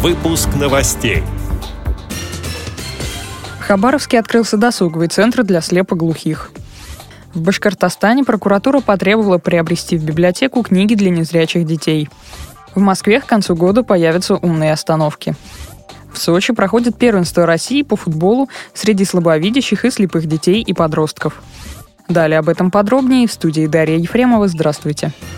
Выпуск новостей. В Хабаровске открылся досуговый центр для слепоглухих. В Башкортостане прокуратура потребовала приобрести в библиотеку книги для незрячих детей. В Москве к концу года появятся умные остановки. В Сочи проходит первенство России по футболу среди слабовидящих и слепых детей и подростков. Далее об этом подробнее в студии Дарья Ефремова. Здравствуйте. Здравствуйте.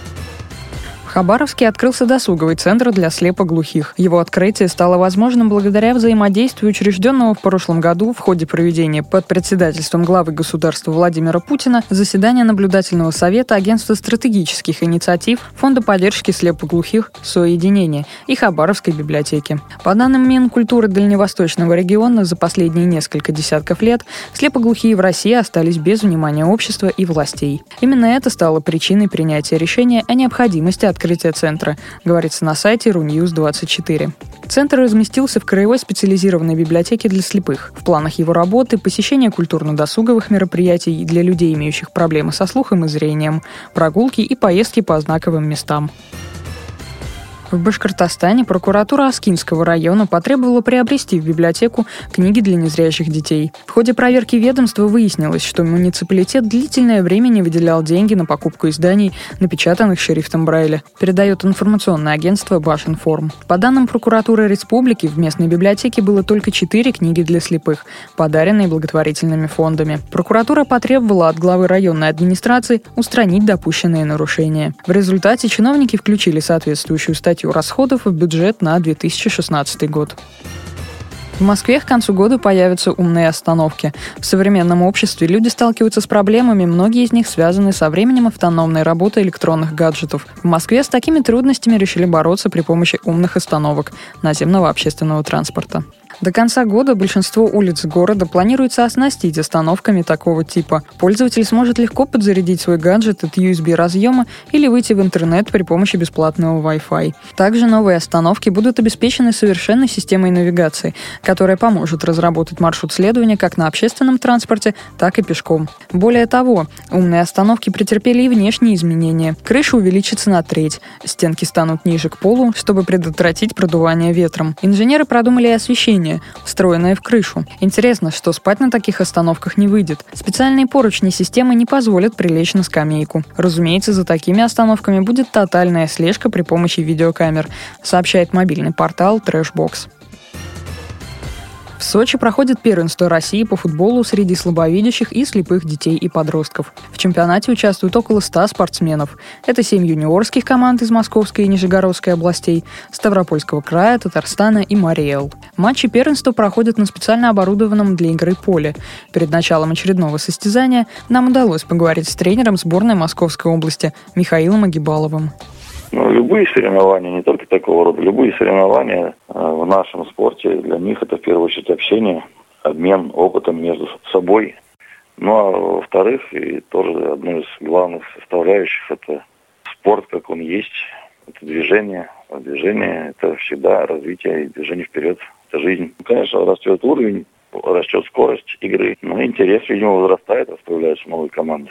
В Хабаровске открылся досуговый центр для слепоглухих. Его открытие стало возможным благодаря взаимодействию учрежденного в прошлом году в ходе проведения под председательством главы государства Владимира Путина заседания наблюдательного совета Агентства стратегических инициатив Фонда поддержки слепоглухих «Соединение» и Хабаровской библиотеки. По данным Минкультуры Дальневосточного региона, за последние несколько десятков лет слепоглухие в России остались без внимания общества и властей. Именно это стало причиной принятия решения о необходимости от открытия центра, говорится на сайте RUNews24. Центр разместился в Краевой специализированной библиотеке для слепых. В планах его работы посещение культурно-досуговых мероприятий для людей, имеющих проблемы со слухом и зрением, прогулки и поездки по знаковым местам. В Башкортостане прокуратура Аскинского района потребовала приобрести в библиотеку книги для незрящих детей. В ходе проверки ведомства выяснилось, что муниципалитет длительное время не выделял деньги на покупку изданий, напечатанных шрифтом Брайля, передает информационное агентство Башинформ. По данным прокуратуры республики, в местной библиотеке было только четыре книги для слепых, подаренные благотворительными фондами. Прокуратура потребовала от главы районной администрации устранить допущенные нарушения. В результате чиновники включили соответствующую статью статью расходов в бюджет на 2016 год. В Москве к концу года появятся умные остановки. В современном обществе люди сталкиваются с проблемами, многие из них связаны со временем автономной работы электронных гаджетов. В Москве с такими трудностями решили бороться при помощи умных остановок наземного общественного транспорта. До конца года большинство улиц города планируется оснастить остановками такого типа. Пользователь сможет легко подзарядить свой гаджет от USB-разъема или выйти в интернет при помощи бесплатного Wi-Fi. Также новые остановки будут обеспечены совершенной системой навигации, которая поможет разработать маршрут следования как на общественном транспорте, так и пешком. Более того, умные остановки претерпели и внешние изменения. Крыша увеличится на треть, стенки станут ниже к полу, чтобы предотвратить продувание ветром. Инженеры продумали и освещение отопление, встроенное в крышу. Интересно, что спать на таких остановках не выйдет. Специальные поручни системы не позволят прилечь на скамейку. Разумеется, за такими остановками будет тотальная слежка при помощи видеокамер, сообщает мобильный портал Trashbox. В Сочи проходит первенство России по футболу среди слабовидящих и слепых детей и подростков. В чемпионате участвуют около 100 спортсменов. Это 7 юниорских команд из Московской и Нижегородской областей, Ставропольского края, Татарстана и Мариэл. Матчи первенства проходят на специально оборудованном для игры поле. Перед началом очередного состязания нам удалось поговорить с тренером сборной Московской области Михаилом Агибаловым. Ну, любые соревнования, не только такого рода, любые соревнования э, в нашем спорте, для них это в первую очередь общение, обмен опытом между собой. Ну, а во-вторых, и тоже одной из главных составляющих это спорт, как он есть, это движение. А движение – это всегда развитие и движение вперед, это жизнь. Конечно, растет уровень, растет скорость игры, но интерес, видимо, возрастает, появляются новые команды.